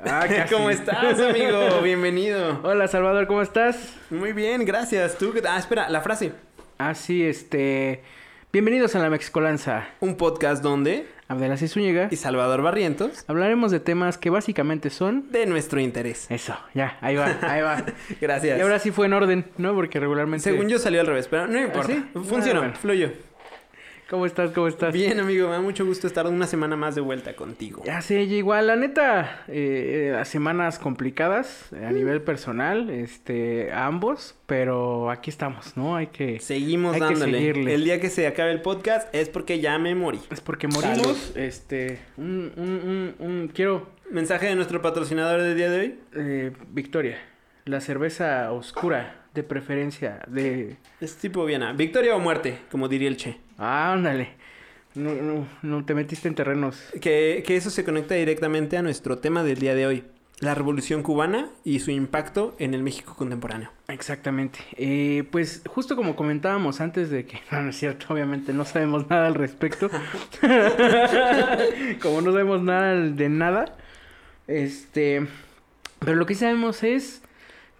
Ah. ¿Cómo estás, amigo? Bienvenido. Hola, Salvador, ¿cómo estás? Muy bien, gracias. ¿Tú? Ah, espera, la frase. Ah, sí, este... Bienvenidos a la Mexicolanza. Un podcast donde Abdelaziz Zúñiga. y Salvador Barrientos Hablaremos de temas que básicamente son... de nuestro interés. Eso, ya, ahí va, ahí va. Gracias. Y ahora sí fue en orden, ¿no? Porque regularmente... Según yo salió al revés, pero no importa. sí? Funcionó, Ah, bueno. fluyó. ¿Cómo estás? ¿Cómo estás? Bien, amigo, me da mucho gusto estar una semana más de vuelta contigo. Ya sé, igual, la neta, eh, las semanas complicadas eh, a nivel personal, este, a ambos, pero aquí estamos, ¿no? Hay que... Seguimos Hay que seguirle. El día que se acabe el podcast es porque ya me morí. Es porque morimos, este, un, un, un, un- quiero, Mensaje de nuestro patrocinador del día de hoy. eh, Victoria, la cerveza oscura, de preferencia, de... Es tipo Viena. Victoria o muerte, como diría el Che. Ah, ándale, no, no, no te metiste en terrenos. Que, que eso se conecta directamente a nuestro tema del día de hoy. La revolución cubana y su impacto en el México contemporáneo. Exactamente. Eh, pues justo como comentábamos antes de que, no, no es cierto, obviamente no sabemos nada al respecto. como no sabemos nada de nada. Este, pero lo que sabemos es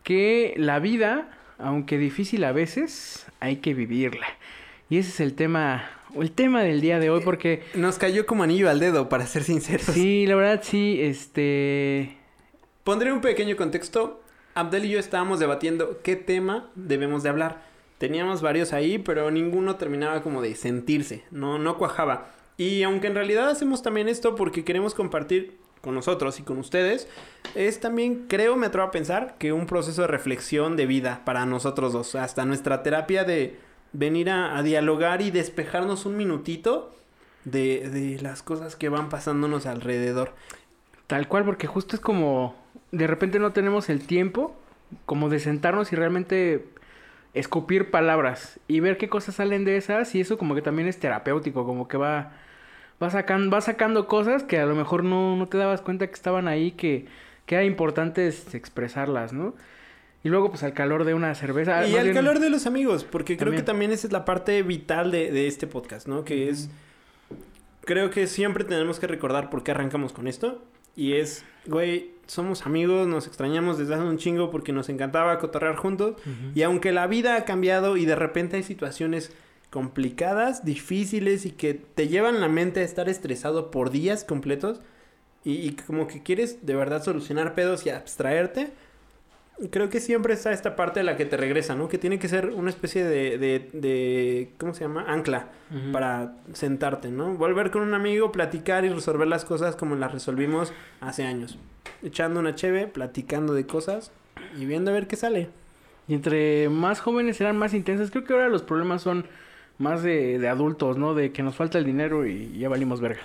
que la vida, aunque difícil a veces, hay que vivirla. Y ese es el tema, el tema del día de hoy, porque Nos cayó como anillo al dedo, para ser sinceros. sí, la verdad sí, este, Pondré un pequeño contexto. Abdel y yo estábamos debatiendo qué tema debemos de hablar. Teníamos varios ahí, pero ninguno terminaba como de sentirse, no, no cuajaba. Y aunque en realidad hacemos también esto porque queremos compartir con nosotros y con ustedes, es también, creo, me atrevo a pensar, que un proceso de reflexión de vida para nosotros dos. Hasta nuestra terapia de venir a, a dialogar y despejarnos un minutito de, de las cosas que van pasándonos alrededor. Tal cual, porque justo es como de repente no tenemos el tiempo como de sentarnos y realmente escupir palabras y ver qué cosas salen de esas y eso como que también es terapéutico, como que va va sacando va sacando cosas que a lo mejor no, no te dabas cuenta que estaban ahí que que era importante es- expresarlas, ¿no? Y luego pues al calor de una cerveza, Y al bien- calor de los amigos, porque creo También. que también esa es la parte vital de, de este podcast, ¿no? Que es... Creo que siempre tenemos que recordar por qué arrancamos con esto. Y es, güey, somos amigos, nos extrañamos desde hace un chingo porque nos encantaba cotorrear juntos. Ujú. Y aunque la vida ha cambiado y de repente hay situaciones complicadas, difíciles y que te llevan la mente a estar estresado por días completos y, y como que quieres de verdad solucionar pedos y abstraerte, creo que siempre está esta parte de la que te regresa, ¿no? Que tiene que ser una especie de, de, de ¿cómo se llama? Ancla para sentarte, ¿no? Volver con un amigo, platicar y resolver las cosas como las resolvimos hace años. Echando una cheve, platicando de cosas y viendo a ver qué sale. Y entre más jóvenes eran más intensas. Creo que ahora los problemas son más de, de adultos, ¿no? De que nos falta el dinero y ya valimos verga.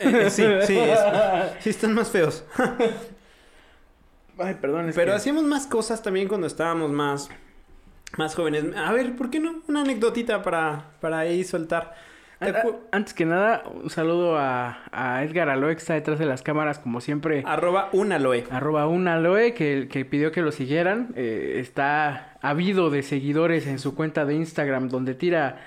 Eh, eh, sí, sí, es- sí están más feos. Ay, perdón, Pero que- hacíamos más cosas también cuando estábamos más, más jóvenes. A ver, ¿por qué no? Una anecdotita para, para ahí soltar. ¿Te An- acu- an- Antes que nada, un saludo a, a Edgar Aloe que está detrás de las cámaras, como siempre. Arroba un aloe. Arroba un Aloe que, que pidió que lo siguieran. Eh, está habido de seguidores en su cuenta de Instagram donde tira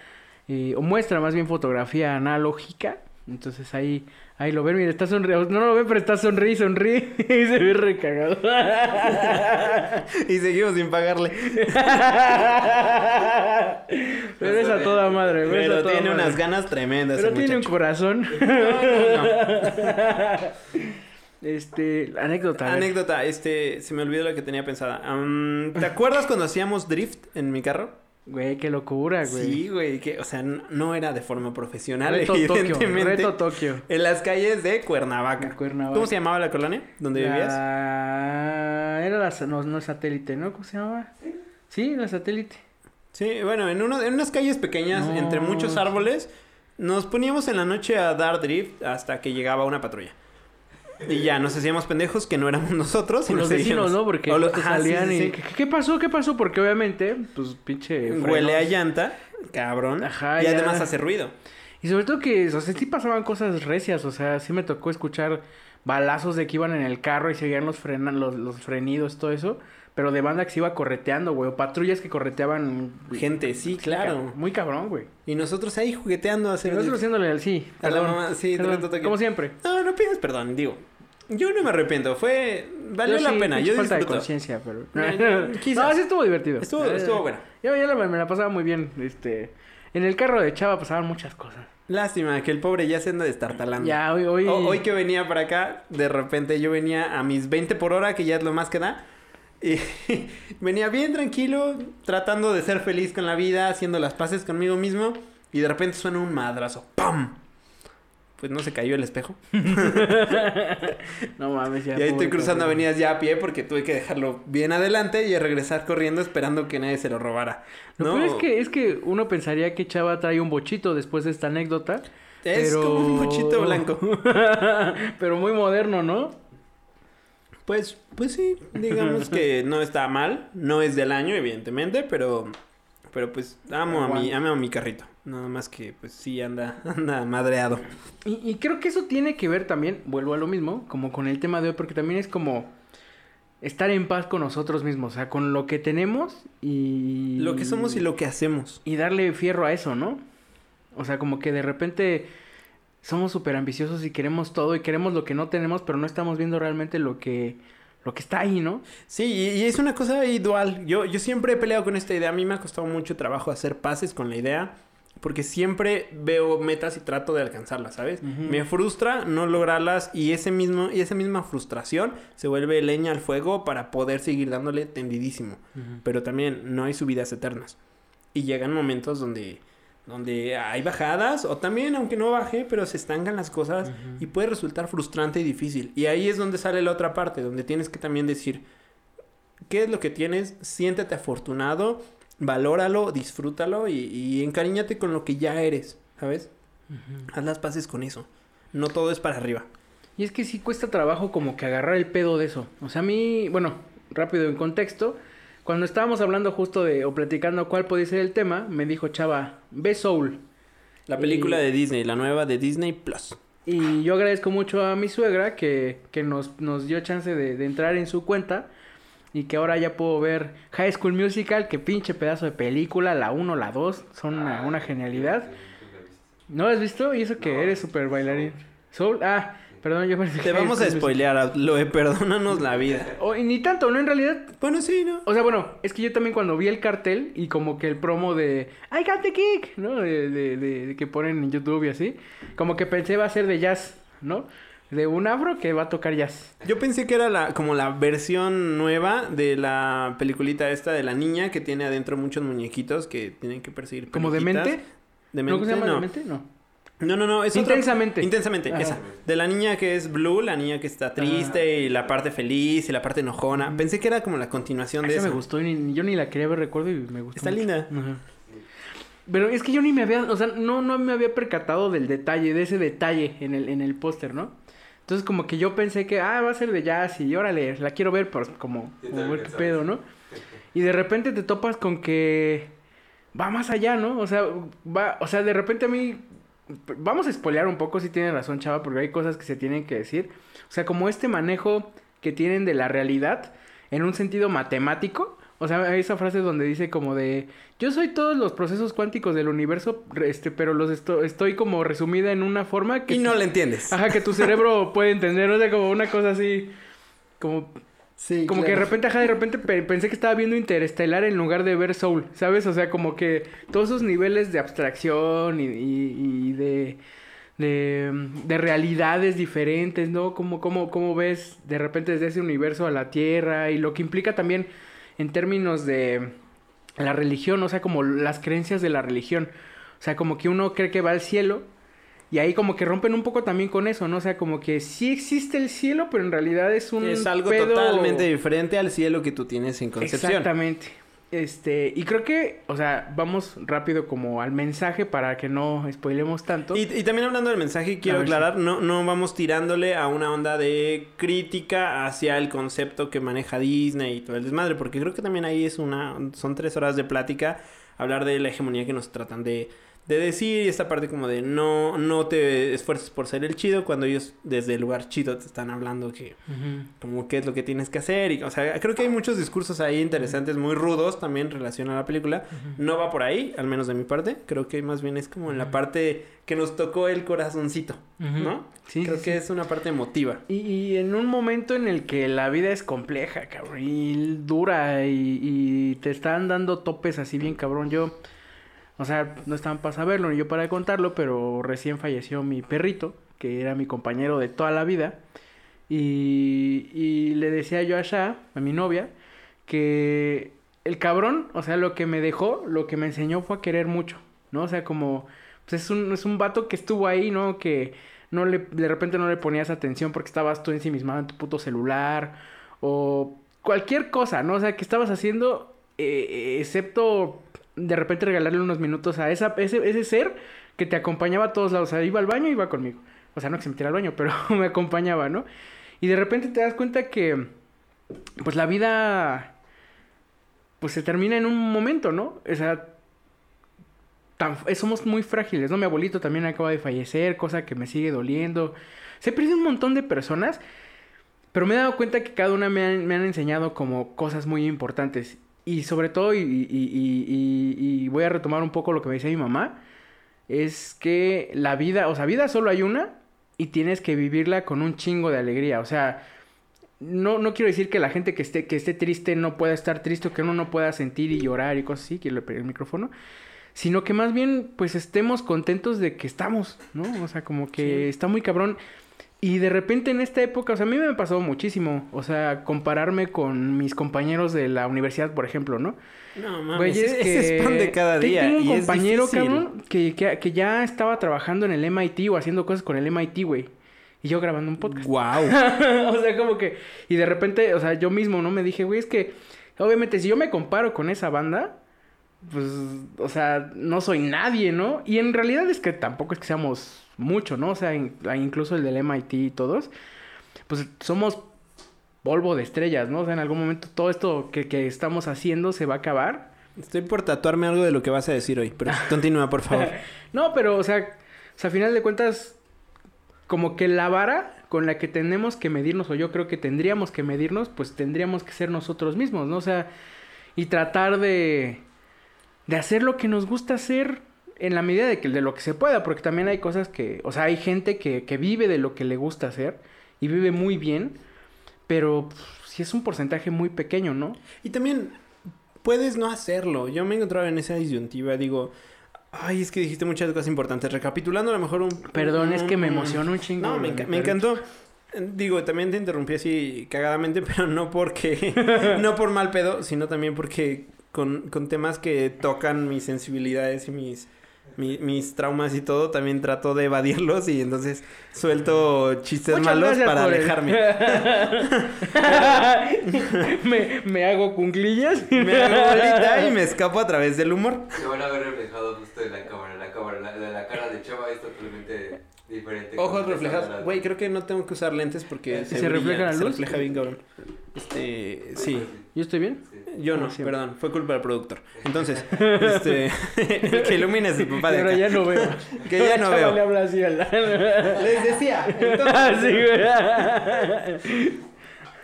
eh, o muestra más bien fotografía analógica. Entonces ahí, ahí lo ven, mira, está sonriendo. No lo ven, pero está sonríe, sonríe. y se ve recagado. y seguimos sin pagarle. pero es a toda madre, Pero toda tiene madre. unas ganas tremendas. Pero tiene un corazón. No, no, no. Este, anécdota. Anécdota, este, se me olvidó lo que tenía pensada. ¿Te acuerdas cuando hacíamos drift en mi carro? Güey, qué locura, güey. Sí, güey, que, o sea, no era de forma profesional, Reto Tokio, evidentemente. reto Tokio. En las calles de Cuernavaca. Cuernavaca. ¿Cómo se llamaba la colonia donde vivías? La... Era la... No, no satélite, ¿no? ¿Cómo se llamaba? Sí, la satélite. Sí, bueno, en, uno, en unas calles pequeñas, No. entre muchos árboles, nos poníamos en la noche a dar drift hasta que llegaba una patrulla. Y ya, nos hacíamos pendejos que no éramos nosotros. y los vecinos, seguíamos. ¿no? Porque O los- ajá, salían sí, y... sí. ¿Qué, pasó? ¿Qué pasó? Porque obviamente, pues, pinche... Huele a llanta, cabrón. Ajá, y ya. además hace ruido. Y sobre todo que, o sea, sí pasaban cosas recias, o sea, sí me tocó escuchar balazos de que iban en el carro y seguían los, frenan, los, los frenidos, todo eso. Pero de banda que se iba correteando, güey. O patrullas que correteaban. Gente, sí, claro. Muy cabrón, güey. Y nosotros ahí jugueteando a hacer... Nosotros haciéndole al sí. A la mamá, sí. Como siempre. No, no pidas perdón, digo. Yo no me arrepiento, fue... Valió Yo la sí, pena, yo falta de disfruto. conciencia, pero... Eh, quizás. No, sí estuvo divertido. Estuvo, Eh, estuvo bueno. Yo la- me la pasaba muy bien, este... En el carro de Chava pasaban muchas cosas. Lástima que el pobre ya se anda destartalando. Ya, hoy... Hoy, O- hoy que venía para acá, de repente yo venía a mis 20 por hora, que ya es lo más que da. Y venía bien tranquilo, tratando de ser feliz con la vida, haciendo las paces conmigo mismo. Y de repente suena un madrazo. ¡Pam! Pues no se cayó el espejo. No mames, ya. y ahí estoy cruzando avenidas ya a pie porque tuve que dejarlo bien adelante y regresar corriendo esperando que nadie se lo robara. ¿no? peor es que, es que uno pensaría que Chava trae un bochito después de esta anécdota. Es pero- como un mochito blanco. pero muy moderno, ¿no? Pues, pues sí, digamos que no está mal. No es del año, evidentemente, pero, pero pues amo a mi, amo a mi carrito. Nada más que, pues sí anda, anda madreado. Y, y creo que eso tiene que ver también, vuelvo a lo mismo, como con el tema de hoy, porque también es como estar en paz con nosotros mismos, o sea, con lo que tenemos y... Lo que somos y lo que hacemos. Y darle fierro a eso, ¿no? O sea, como que de repente somos súper ambiciosos y queremos todo y queremos lo que no tenemos, pero no estamos viendo realmente lo que, lo que está ahí, ¿no? Sí, y, es una cosa ahí dual. Yo, yo siempre he peleado con esta idea. A mí me ha costado mucho trabajo hacer pases con la idea. Porque siempre veo metas y trato de alcanzarlas, ¿sabes? Ujú. Me frustra no lograrlas y ese mismo y esa misma frustración se vuelve leña al fuego para poder seguir dándole tendidísimo. Pero también no hay subidas eternas. Y llegan momentos donde donde hay bajadas o también aunque no baje, pero se estancan las cosas y puede resultar frustrante y difícil. Y ahí es donde sale la otra parte, donde tienes que también decir qué es lo que tienes, siéntete afortunado, valóralo, disfrútalo y, y encariñate con lo que ya eres, ¿sabes? Haz las paces con eso. No todo es para arriba. Y es que sí cuesta trabajo como que agarrar el pedo de eso. O sea, a mí, bueno, rápido en contexto, cuando estábamos hablando justo de, o platicando cuál podía ser el tema, me dijo Chava, ve Soul. La película Y- de Disney, la nueva de Disney Plus. Y yo agradezco mucho a mi suegra que, que nos, nos dio chance de, de entrar en su cuenta y que ahora ya puedo ver High School Musical, que pinche pedazo de película, la 1, la 2, son una, una genialidad. ¿No has visto? Y eso que eres súper bailarín. Soul, ah, perdón, yo pensé Te vamos a spoilear, Loe, perdónanos la vida. O- y ni tanto, ¿no? En realidad, Bueno, sí, ¿no? o sea, bueno, es que yo también cuando vi el cartel y como que el promo de I got the kick, ¿no? De, de- de- de que ponen en YouTube y así, como que pensé va a ser de jazz, ¿no? De un afro que va a tocar jazz. Yo pensé que era la, como la versión nueva de la peliculita esta de la niña que tiene adentro muchos muñequitos que tienen que perseguir ¿Como demente? Demente, ¿No se llama no. demente? No. No, no, no, es otra- Intensamente. Intensamente, Ajá. esa. De la niña que es blue, la niña que está triste y la parte feliz y la parte enojona. Pensé que era como la continuación de Esa eso. me gustó y ni- yo ni la quería ver, recuerdo, y me gustó. Está mucho. linda. Ajá. Pero es que yo ni me había, o sea, no, no me había percatado del detalle, de ese detalle en el, en el póster, ¿no? Entonces como que yo pensé que, ah, va a ser de jazz y órale, la quiero ver, pues como, como ver qué pedo, ¿no? Y de repente te topas con que va más allá, ¿no? O sea, va, o sea, de repente a mí, vamos a espolear un poco si tiene razón, chava, porque hay cosas que se tienen que decir. O sea, como este manejo que tienen de la realidad en un sentido matemático. O sea, hay esa frase donde dice como de, yo soy todos los procesos cuánticos del universo, este, pero los esto- estoy como resumida en una forma que... Y no la entiendes. Ajá, que tu cerebro puede entender, o sea, como una cosa así, como Sí, como que de repente, ajá, de repente pe- pensé que estaba viendo Interestelar en lugar de ver Soul, ¿sabes? O sea, como que todos esos niveles de abstracción y, y- y de, de, de realidades diferentes, ¿no? Como, como, como ves de repente desde ese universo a la Tierra y lo que implica también en términos de la religión, o sea, como las creencias de la religión. O sea, como que uno cree que va al cielo y ahí como que rompen un poco también con eso, ¿no? O sea, como que sí existe el cielo, pero en realidad es un Es algo pedo- totalmente diferente al cielo que tú tienes en concepción. Exactamente. Este, y creo que, o sea, vamos rápido como al mensaje para que no spoilemos tanto. Y, y también hablando del mensaje, quiero aclarar, no, no vamos tirándole a una onda de crítica hacia el concepto que maneja Disney y todo el desmadre, porque creo que también ahí es una, son tres horas de plática, hablar de la hegemonía que nos tratan de, de decir y esta parte como de no, no te esfuerces por ser el chido cuando ellos desde el lugar chido te están hablando que como qué es lo que tienes que hacer y o sea creo que hay muchos discursos ahí interesantes muy rudos también en relación a la película. No va por ahí al menos de mi parte. Creo que más bien es como en la parte que nos tocó el corazoncito no Sí, creo sí, que sí. es una parte emotiva. Y, y en un momento en el que la vida es compleja, cabrón, y dura, y, y te están dando topes así bien cabrón. Yo, o sea, no estaban para saberlo ni yo para contarlo, pero recién falleció mi perrito, que era mi compañero de toda la vida. Y, y le decía yo a Sha, a mi novia, que el cabrón, o sea, lo que me dejó, lo que me enseñó fue a querer mucho, ¿no? O sea, como, pues es un, es un vato que estuvo ahí, ¿no? Que no le, de repente no le ponías atención porque estabas tú ensimismado en tu puto celular o cualquier cosa, ¿no? O sea, que estabas haciendo, eh, excepto de repente regalarle unos minutos a ese, ese ser que te acompañaba a todos lados. O sea, iba al baño y iba conmigo. O sea, no que se metiera al baño, pero me acompañaba, ¿no? Y de repente te das cuenta que, pues la vida, pues se termina en un momento, ¿no? O sea, tan, somos muy frágiles, ¿no? Mi abuelito también acaba de fallecer, cosa que me sigue doliendo. Se pierde un montón de personas, pero me he dado cuenta que cada una me han, me han enseñado como cosas muy importantes. Y sobre todo, y, y- y- y- y voy a retomar un poco lo que me decía mi mamá, es que la vida, o sea, vida solo hay una y tienes que vivirla con un chingo de alegría. O sea, no, no quiero decir que la gente que esté, que esté triste no pueda estar triste o que uno no pueda sentir y llorar y cosas así, que le pegué el micrófono, sino que más bien pues estemos contentos de que estamos, ¿no? O sea, como que Sí. está muy cabrón. Y de repente en esta época, o sea, a mí me ha pasado muchísimo, o sea, compararme con mis compañeros de la universidad, por ejemplo, ¿no? no mames es, ese es pan de cada día Tengo un y compañero, cabrón, que, que, que ya estaba trabajando en el MIT o haciendo cosas con el MIT, güey. Y yo grabando un podcast. Guau. o sea, como que... Y de repente, o sea, yo mismo, ¿no? Me dije, güey, es que... Obviamente, si yo me comparo con esa banda... Pues, o sea, no soy nadie, ¿no? Y en realidad es que tampoco es que seamos mucho, ¿no? O sea, in- incluso el del MIT y todos... Pues somos polvo de estrellas, ¿no? O sea, en algún momento todo esto que, que estamos haciendo se va a acabar. Estoy por tatuarme algo de lo que vas a decir hoy, pero continúa, por favor. No, pero, o sea, o sea, a final de cuentas, como que la vara con la que tenemos que medirnos, o yo creo que tendríamos que medirnos, pues tendríamos que ser nosotros mismos, ¿no? O sea, y tratar de, de hacer lo que nos gusta hacer en la medida de, que, de lo que se pueda, porque también hay cosas que, o sea, hay gente que, que vive de lo que le gusta hacer y vive muy bien, pero si es un porcentaje muy pequeño, ¿no? Y también puedes no hacerlo. Yo me he encontrado en esa disyuntiva, digo, ay, es que dijiste muchas cosas importantes. Recapitulando a lo mejor un... Perdón, es que me un- emocionó un chingo. No, me, enca- encantó. Digo, también te interrumpí así cagadamente, pero no porque... no por mal pedo, sino también porque con, con temas que tocan mis sensibilidades y mis... mi- mis traumas y todo, también trato de evadirlos y entonces suelto chistes Muchas malos para alejarme. me, me hago cunclillas. Me hago bolita y me escapo a través del humor. Se van a ver reflejados justo en la cámara. La cámara, la, la, la cara de Chava es totalmente diferente. Ojos reflejados. Güey, creo que no tengo que usar lentes porque ¿Se brilla, refleja la Se luz? refleja bien, cabrón. Este, sí. ¿Yo estoy bien? Yo no, siempre. perdón, fue culpa del productor. Entonces, este, el que ilumina es el papá de Pero acá. ya no veo. Que ya no veo. le habla así al... Les decía, Ah, entonces, sí,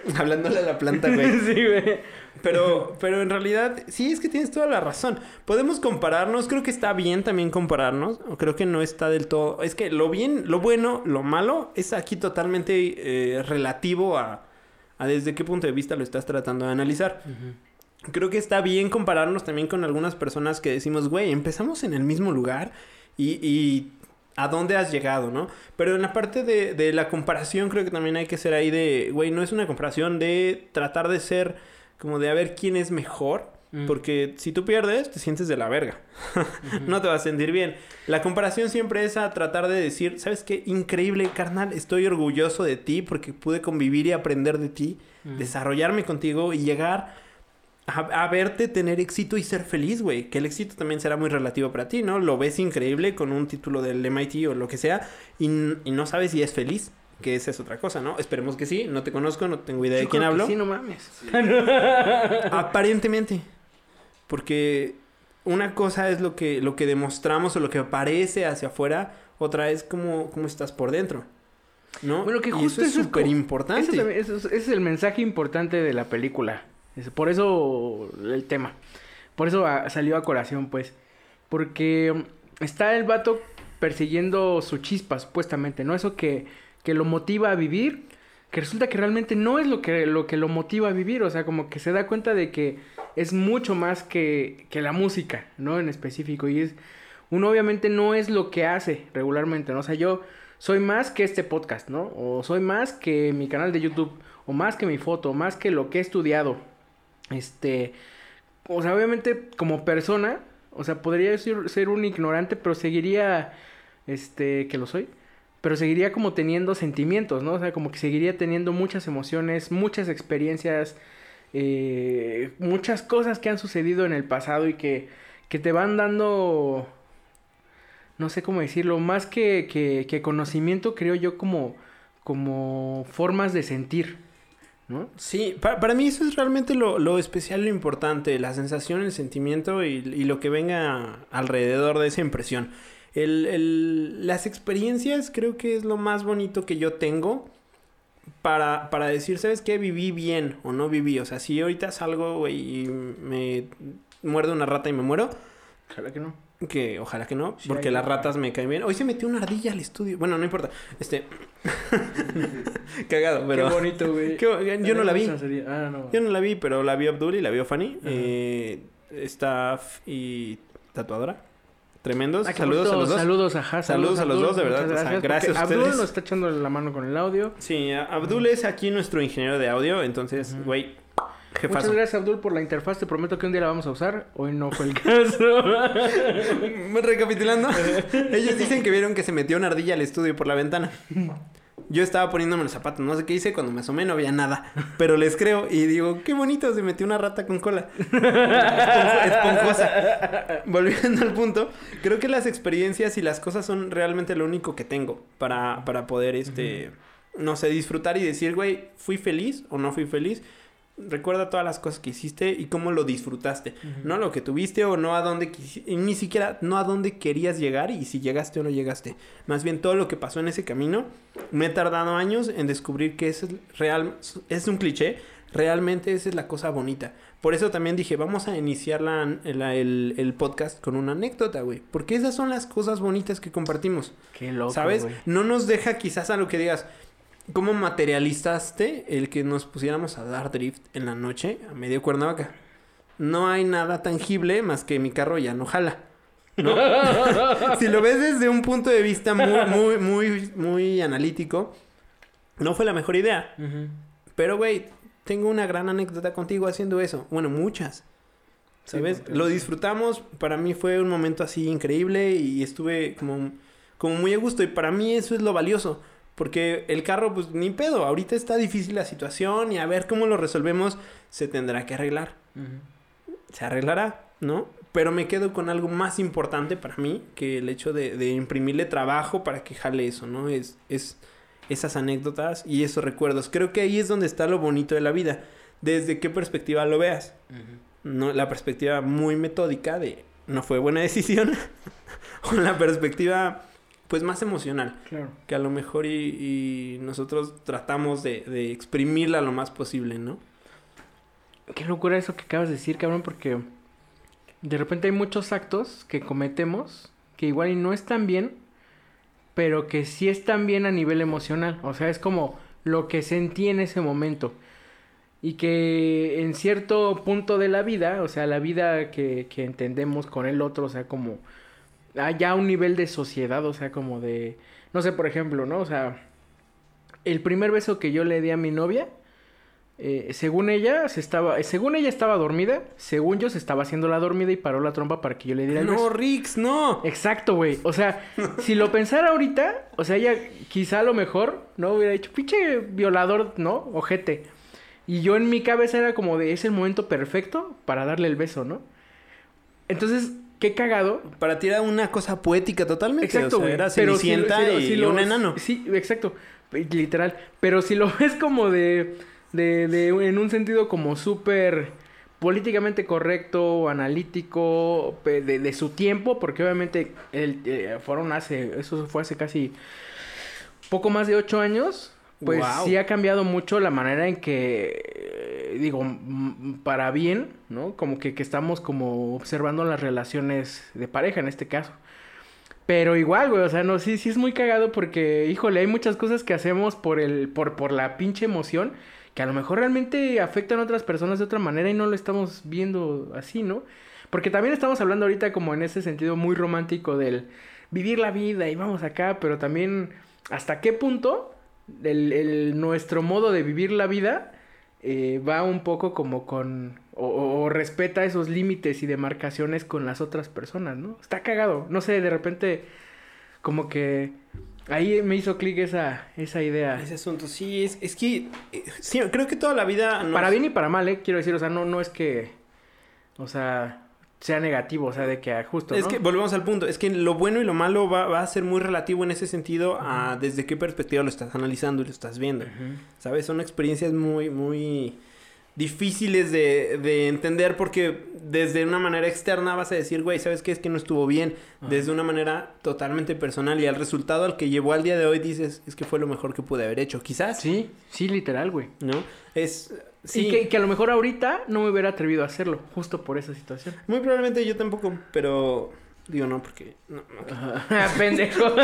güey. hablándole a la planta, güey. sí, güey. Pero, pero en realidad, sí, es que tienes toda la razón. Podemos compararnos, creo que está bien también compararnos. o Creo que no está del todo. Es que lo bien, lo bueno, lo malo es aquí totalmente eh, relativo a, a desde qué punto de vista lo estás tratando de analizar. Creo que está bien compararnos también con algunas personas que decimos, güey, empezamos en el mismo lugar y, y a dónde has llegado, ¿no? Pero en la parte de, de la comparación creo que también hay que ser ahí de, güey, no es una comparación de tratar de ser como de a ver quién es mejor. Mm. Porque si tú pierdes, te sientes de la verga. no te vas a sentir bien. La comparación siempre es a tratar de decir, ¿sabes qué? Increíble, carnal. Estoy orgulloso de ti porque pude convivir y aprender de ti, Mm. desarrollarme contigo y llegar a, a verte tener éxito y ser feliz, güey. Que el éxito también será muy relativo para ti, ¿no? Lo ves increíble con un título del MIT o lo que sea y, y no sabes si es feliz. Que esa es otra cosa, ¿no? Esperemos que sí. No te conozco, no tengo idea de quién creo que hablo. Sí, no mames. Sí. Aparentemente. Porque una cosa es lo que, lo que demostramos o lo que parece hacia afuera, otra es cómo, cómo estás por dentro. ¿No? Bueno, que Y justo eso es eso es súper como- importante. Es- ese es el mensaje importante de la película. Por eso el tema. Por eso ah, salió a colación, pues. Porque mm, está el vato persiguiendo su chispa, supuestamente, ¿no? Eso que, que lo motiva a vivir. Que resulta que realmente no es lo que, lo que lo motiva a vivir. O sea, como que se da cuenta de que es mucho más que, que la música, ¿no? En específico. Y es. Uno obviamente no es lo que hace regularmente, ¿no? O sea, yo soy más que este podcast, ¿no? O soy más que mi canal de YouTube, o más que mi foto, o más que lo que he estudiado. Este, o sea, obviamente como persona, o sea, podría ser, ser un ignorante, pero seguiría, este, que lo soy, pero seguiría como teniendo sentimientos, ¿no? O sea, como que seguiría teniendo muchas emociones, muchas experiencias, eh, muchas cosas que han sucedido en el pasado y que, que te van dando no sé cómo decirlo, más que, que, que conocimiento, creo yo, como, como formas de sentir, ¿no? Sí, pa- para mí eso es realmente lo, lo especial, lo importante, la sensación, el sentimiento y, y lo que venga alrededor de esa impresión. El, el- las experiencias creo que es lo más bonito que yo tengo para, para decir, ¿sabes qué? Viví bien o no viví. O sea, si ahorita salgo y me muerde una rata y me muero, Ojalá que no. Que ojalá que no, Sí, porque las ratas me caen bien. Hoy se metió una ardilla al estudio. Bueno, no importa. Este. Cagado, pero. Qué bonito, güey. Qué- yo no la vi. Ah, no. Yo no la vi, pero la vio Abdul y la vio Fanny. Eh, staff y tatuadora. Tremendos. Ah, saludos a los dos. Saludos, ajá. Saludos a los Abdul, dos, de verdad, muchas o sea, Gracias, gracias a Abdul ustedes. nos está echando la mano con el audio. Sí, Abdul es aquí nuestro ingeniero de audio. Entonces, güey, jefazo. Muchas gracias, Abdul, por la interfaz. Te prometo que un día la vamos a usar. Hoy no fue el caso. Recapitulando, ellos dicen que vieron que se metió una ardilla al estudio por la ventana. Yo estaba poniéndome los zapatos, no sé qué hice, cuando me asomé no había nada. Pero les creo y digo, qué bonito, se metió una rata con cola. Esponjo- esponjosa. Volviendo al punto, creo que las experiencias y las cosas son realmente lo único que tengo para, para poder, este, no sé, disfrutar y decir, güey, ¿fui feliz o no fui feliz? Recuerda todas las cosas que hiciste y cómo lo disfrutaste. No lo que tuviste o no a dónde y ni siquiera no a dónde querías llegar y si llegaste o no llegaste. Más bien todo lo que pasó en ese camino. Me he tardado años en descubrir que es real, es un cliché. Realmente esa es la cosa bonita. Por eso también dije, vamos a iniciar la- la- el, el podcast con una anécdota, güey. Porque esas son las cosas bonitas que compartimos. Qué loco, ¿Sabes? No nos deja quizás a lo que digas, ¿cómo materializaste el que nos pusiéramos a dar drift en la noche a medio Cuernavaca? No hay nada tangible más que mi carro ya no jala. ¿no? si lo ves desde un punto de vista muy, muy, muy, muy analítico, no fue la mejor idea. Pero, güey, tengo una gran anécdota contigo haciendo eso. Bueno, muchas. Sí, ¿Sabes? Lo disfrutamos. Para mí fue un momento así increíble y estuve como, como muy a gusto. Y para mí eso es lo valioso. Porque el carro, pues ni pedo. Ahorita está difícil la situación y a ver cómo lo resolvemos. Se tendrá que arreglar. Ujú. Se arreglará, ¿no? Pero me quedo con algo más importante para mí que el hecho de, de imprimirle trabajo para que jale eso, ¿no? Es, es esas anécdotas y esos recuerdos. Creo que ahí es donde está lo bonito de la vida. Desde qué perspectiva lo veas. No, la perspectiva muy metódica de no fue buena decisión. o la perspectiva pues más emocional. Claro. Que a lo mejor y, y nosotros tratamos de, de exprimirla lo más posible, ¿no? Qué locura eso que acabas de decir, cabrón, porque de repente hay muchos actos que cometemos que igual y no están bien, pero que sí están bien a nivel emocional. O sea, es como lo que sentí en ese momento. Y que en cierto punto de la vida, o sea, la vida que, que entendemos con el otro, o sea, como ya un nivel de sociedad, o sea, como de, no sé, por ejemplo, ¿no? O sea, el primer beso que yo le di a mi novia, eh, según ella, se estaba, según ella estaba dormida, según yo se estaba haciendo la dormida y paró la trompa para que yo le diera el No, beso. Rix, no. Exacto, güey. O sea, si lo pensara ahorita, o sea, ella quizá a lo mejor, ¿no? Hubiera dicho, pinche violador, ¿no? Ojete. Y yo en mi cabeza era como de, es el momento perfecto para darle el beso, ¿no? Entonces, qué cagado. Para ti era una cosa poética totalmente. Exacto, o sea, güey. era Pero si- y lo- un enano. Sí, exacto. Literal. Pero si lo ves como de, de, de, en un sentido como súper políticamente correcto, analítico, de, de su tiempo, porque obviamente el, eh, fueron hace, eso fue hace casi poco más de ocho años, pues sí ha cambiado mucho la manera en que, eh, digo, para bien, ¿no? Como que, que estamos como observando las relaciones de pareja en este caso. Pero igual, güey, o sea, no, sí, sí es muy cagado porque, híjole, hay muchas cosas que hacemos por el, por, por la pinche emoción que a lo mejor realmente afectan a otras personas de otra manera y no lo estamos viendo así, ¿no? Porque también estamos hablando ahorita como en ese sentido muy romántico del vivir la vida y vamos acá, pero también hasta qué punto el, el- nuestro modo de vivir la vida eh, va un poco como con... O, respeta esos límites y demarcaciones con las otras personas, ¿no? Está cagado. No sé, de repente como que ahí me hizo clic esa, esa idea. Ese asunto, sí, es, es que eh, sí, creo que toda la vida... nos- Para bien y para mal, ¿eh? Quiero decir, o sea, no, no es que... O sea, sea negativo, o sea, de que ah, justo, Es que volvemos al punto, es que lo bueno y lo malo va, va a ser muy relativo en ese sentido a desde qué perspectiva lo estás analizando y lo estás viendo. ¿Sabes? Son experiencias muy, muy difíciles de, de entender porque desde una manera externa vas a decir, güey, ¿sabes qué? Es que no estuvo bien. Desde una manera totalmente personal y al resultado al que llevó al día de hoy dices, es que fue lo mejor que pude haber hecho. Quizás, Sí, sí, literal, güey. ¿no? Es... Sí, Y que, que a lo mejor ahorita no me hubiera atrevido a hacerlo, justo por esa situación. muy probablemente yo tampoco, pero... Digo, no, porque... No, no. Pendejo.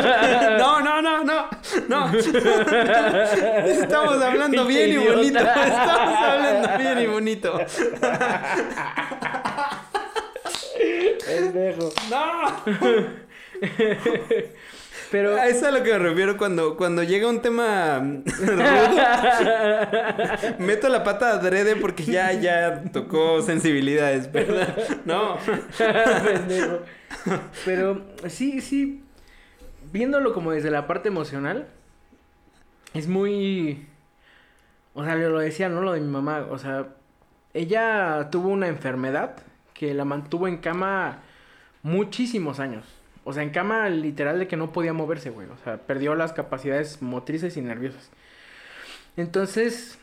No, no, no, no, no. Estamos hablando bien y bonito. Estamos hablando bien y bonito. Pendejo. No. Pero... A eso es a lo que me refiero cuando, cuando llega un tema rudo. Meto la pata adrede porque ya, ya tocó sensibilidades, ¿verdad? No. Pero sí, sí. Viéndolo como desde la parte emocional, es muy. O sea, lo decía, ¿no? Lo de mi mamá. O sea, ella tuvo una enfermedad que la mantuvo en cama muchísimos años. O sea, en cama literal de que no podía moverse, güey. O sea, perdió las capacidades motrices y nerviosas. Entonces,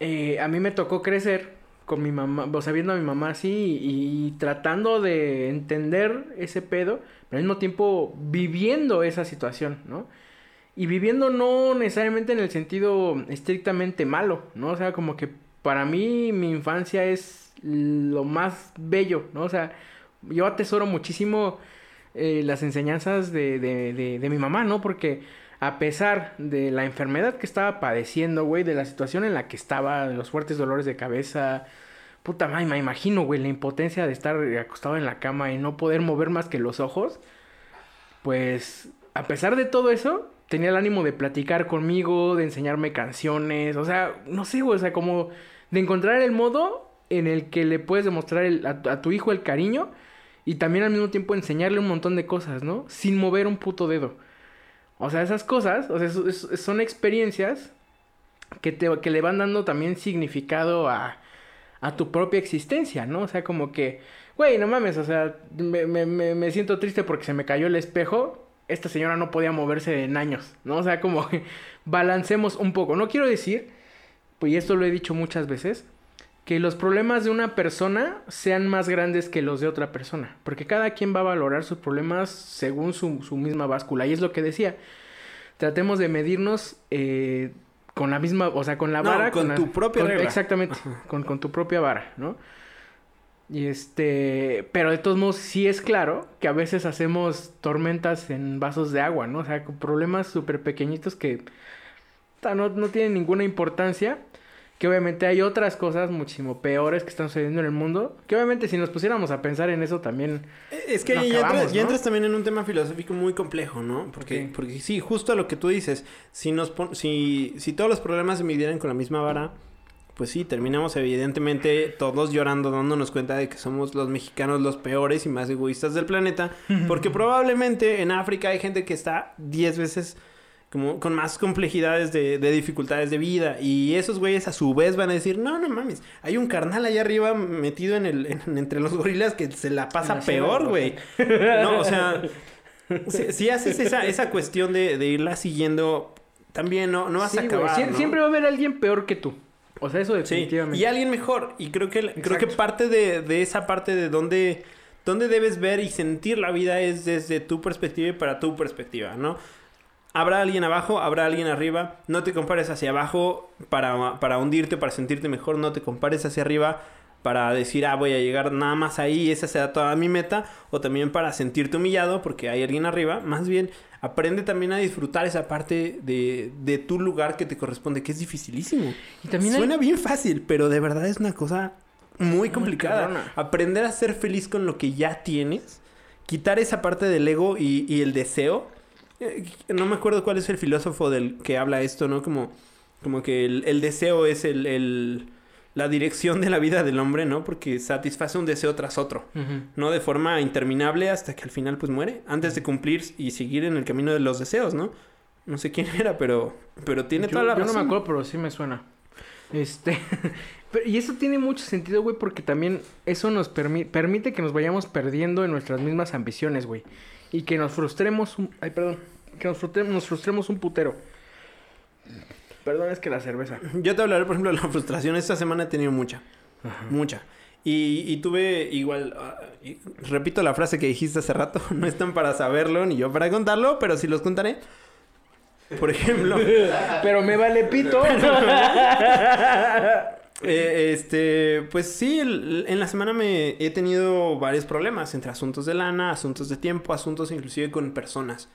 eh, a mí me tocó crecer con mi mamá, o sea, viendo a mi mamá así y, y tratando de entender ese pedo, pero al mismo tiempo viviendo esa situación, ¿no? Y viviendo no necesariamente en el sentido estrictamente malo, ¿no? O sea, como que para mí mi infancia es lo más bello, ¿no? O sea, yo atesoro muchísimo eh, las enseñanzas de, de, de, mi mamá, ¿no? Porque a pesar de la enfermedad que estaba padeciendo, güey, de la situación en la que estaba, de los fuertes dolores de cabeza, puta madre, me imagino, güey, la impotencia de estar acostado en la cama y no poder mover más que los ojos, pues a pesar de todo eso, tenía el ánimo de platicar conmigo, de enseñarme canciones, o sea, no sé, güey, o sea, como de encontrar el modo en el que le puedes demostrar el- a tu hijo el cariño y también al mismo tiempo enseñarle un montón de cosas, ¿no? Sin mover un puto dedo. O sea, esas cosas, o sea, son experiencias que, te, que le van dando también significado a, a tu propia existencia, ¿no? O sea, como que, güey, no mames, o sea, me, me, me, me siento triste porque se me cayó el espejo. Esta señora no podía moverse en años, ¿no? O sea, como que balancemos un poco. No quiero decir, pues y esto lo he dicho muchas veces, que los problemas de una persona sean más grandes que los de otra persona. Porque cada quien va a valorar sus problemas según su, su misma báscula. Y es lo que decía. Tratemos de medirnos eh, con la misma, o sea, con la No, vara. con la- tu propia regla. Exactamente, con, con tu propia vara, ¿no? Y este, pero de todos modos sí es claro que a veces hacemos tormentas en vasos de agua, ¿no? O sea, con problemas súper pequeñitos que no, no tienen ninguna importancia. Que obviamente hay otras cosas muchísimo peores que están sucediendo en el mundo. Que obviamente si nos pusiéramos a pensar en eso también... Es que ya, acabamos, entras, ya ¿no? entras también en un tema filosófico muy complejo, ¿no? Porque, Ok. porque sí, justo a lo que tú dices, si nos pon- si, si todos los problemas se midieran con la misma vara, pues sí, terminamos evidentemente todos llorando, dándonos cuenta de que somos los mexicanos los peores y más egoístas del planeta, porque probablemente en África hay gente que está 10 veces como con más complejidades de, de dificultades de vida y esos güeyes a su vez van a decir, no, no mames, hay un carnal allá arriba metido en el, en- entre los gorilas que se la pasa peor, güey. güey. No, o sea, si, si haces esa, esa cuestión de, de irla siguiendo, también no, no vas Sí, a acabar, sie- ¿no? Siempre va a haber alguien peor que tú. O sea, eso Sí, definitivamente. y alguien mejor. Y creo que, creo que parte de, de esa parte de donde, donde debes ver y sentir la vida es desde tu perspectiva y para tu perspectiva, ¿no? Habrá alguien abajo, habrá alguien arriba. No te compares hacia abajo para, para hundirte, para sentirte mejor. No te compares hacia arriba para decir, ah, voy a llegar nada más ahí, esa será toda mi meta. O también para sentirte humillado porque hay alguien arriba. Más bien, aprende también a disfrutar esa parte de, de tu lugar que te corresponde, que es dificilísimo. Y también hay- Suena bien fácil, pero de verdad es una cosa muy complicada. Aprender a ser feliz con lo que ya tienes, quitar esa parte del ego y, y el deseo. Eh, No me acuerdo cuál es el filósofo del que habla esto, ¿no? Como, como que el, el deseo es el, el- la dirección de la vida del hombre, ¿no? Porque satisface un deseo tras otro. No de forma interminable hasta que al final pues muere. Antes de cumplir y seguir en el camino de los deseos, ¿no? No sé quién era, pero, pero tiene yo, toda la yo razón. no me acuerdo, pero sí me suena. Este. pero- y eso tiene mucho sentido, güey, porque también eso nos permi- permite que nos vayamos perdiendo en nuestras mismas ambiciones, güey. Y que nos frustremos un. Ay, perdón. Que nos frustremos, nos frustremos un putero. Perdón, es que la cerveza. Yo te hablaré, por ejemplo, de la frustración. Esta semana he tenido mucha. Ajá. Mucha. Y, y tuve igual, ah, y repito la frase que dijiste hace rato, no están para saberlo ni yo para contarlo, pero sí los contaré. Por ejemplo, Pero me vale pito. eh, este, pues sí, el- en la semana me he tenido varios problemas entre asuntos de lana, asuntos de tiempo, asuntos inclusive con personas,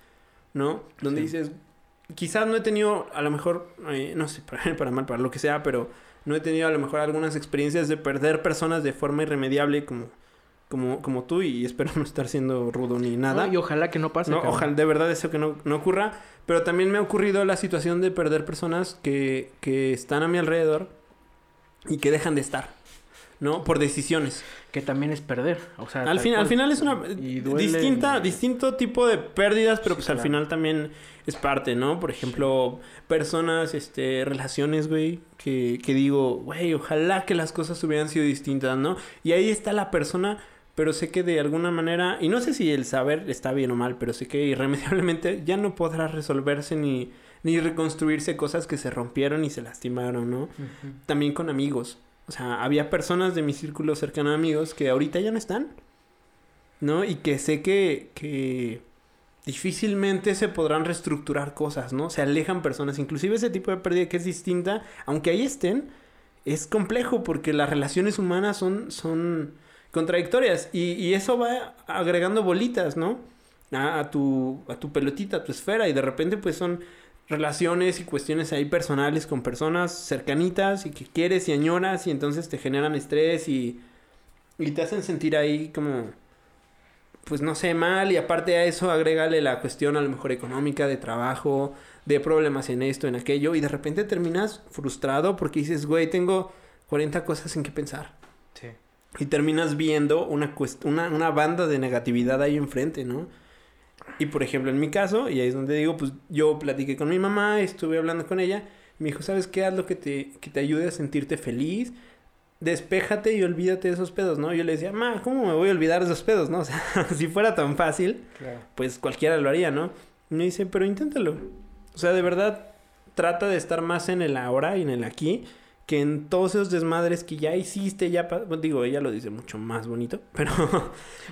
¿no? Donde Sí. dices, quizás no he tenido, a lo mejor, eh, no sé, para, para mal, para lo que sea, pero no he tenido a lo mejor algunas experiencias de perder personas de forma irremediable como, como, como tú y espero no estar siendo rudo ni nada. No, y ojalá que no pase. No, cabrón. ojalá, de verdad deseo que no, no ocurra. Pero también me ha ocurrido la situación de perder personas que, que están a mi alrededor y que dejan de estar, ¿no? Por decisiones. Que también es perder. O sea, Al, fin, al final es una Y duele distinta, y- distinto tipo de pérdidas, pero Sí, pues al final también es parte, ¿no? Por ejemplo, personas, este, relaciones, güey, que, que digo, güey, ojalá que las cosas hubieran sido distintas, ¿no? Y ahí está la persona, pero sé que de alguna manera, y no sé si el saber está bien o mal, pero sé que irremediablemente ya no podrá resolverse ni, ni reconstruirse cosas que se rompieron y se lastimaron, ¿no? También con amigos. O sea, había personas de mi círculo cercano de amigos que ahorita ya no están. ¿No? Y que sé que, que difícilmente se podrán reestructurar cosas, ¿no? Se alejan personas. Inclusive ese tipo de pérdida que es distinta, aunque ahí estén, es complejo porque las relaciones humanas son, son contradictorias. Y, y eso va agregando bolitas, ¿no? A, a tu, a tu pelotita, a tu esfera. Y de repente pues son relaciones y cuestiones ahí personales con personas cercanitas y que quieres y añoras y entonces te generan estrés y, y te hacen sentir ahí como, pues no sé, mal y aparte a eso agrégale la cuestión a lo mejor económica, de trabajo, de problemas en esto, en aquello y de repente terminas frustrado porque dices, güey, tengo 40 cosas en que pensar. Sí. Y terminas viendo una, cuest- una, una banda de negatividad ahí enfrente, ¿no? Y por ejemplo, en mi caso, y ahí es donde digo, pues yo platiqué con mi mamá, estuve hablando con ella, y me dijo, ¿sabes qué? Haz lo que te, que te ayude a sentirte feliz, despéjate y olvídate de esos pedos, ¿no? Yo le decía, ma, ¿cómo me voy a olvidar de esos pedos, no? O sea, si fuera tan fácil, Claro. pues cualquiera lo haría, ¿no? Y me dice, pero inténtalo. O sea, de verdad, trata de estar más en el ahora y en el aquí que en todos esos desmadres que ya hiciste, ya... bueno, digo, ella lo dice mucho más bonito, pero,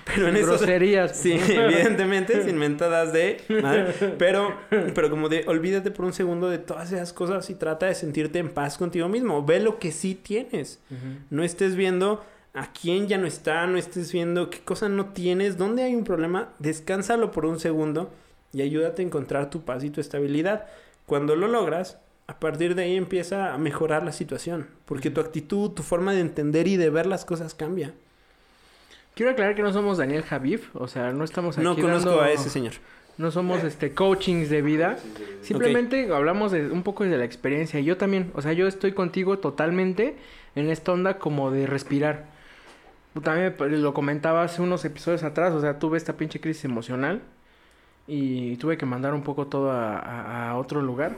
pero en esos... Groserías. Sí, evidentemente, sin mentadas de madre. Pero, pero como de, olvídate por un segundo de todas esas cosas y trata de sentirte en paz contigo mismo. Ve lo que sí tienes. Ujú. No estés viendo a quién ya no está, no estés viendo qué cosa no tienes, dónde hay un problema. Descánsalo por un segundo y ayúdate a encontrar tu paz y tu estabilidad. Cuando lo logras, a partir de ahí empieza a mejorar la situación. Porque tu actitud, tu forma de entender y de ver las cosas cambia. Quiero aclarar que no somos Daniel Javif, o sea, no estamos aquí No conozco dando- a ese señor. No somos este coachings de vida. Simplemente hablamos de un poco de la experiencia. Y yo también, o sea, yo estoy contigo totalmente en esta onda como de respirar. También me- lo comentaba hace unos episodios atrás, o sea, tuve esta pinche crisis emocional y tuve que mandar un poco todo a, a- a otro lugar.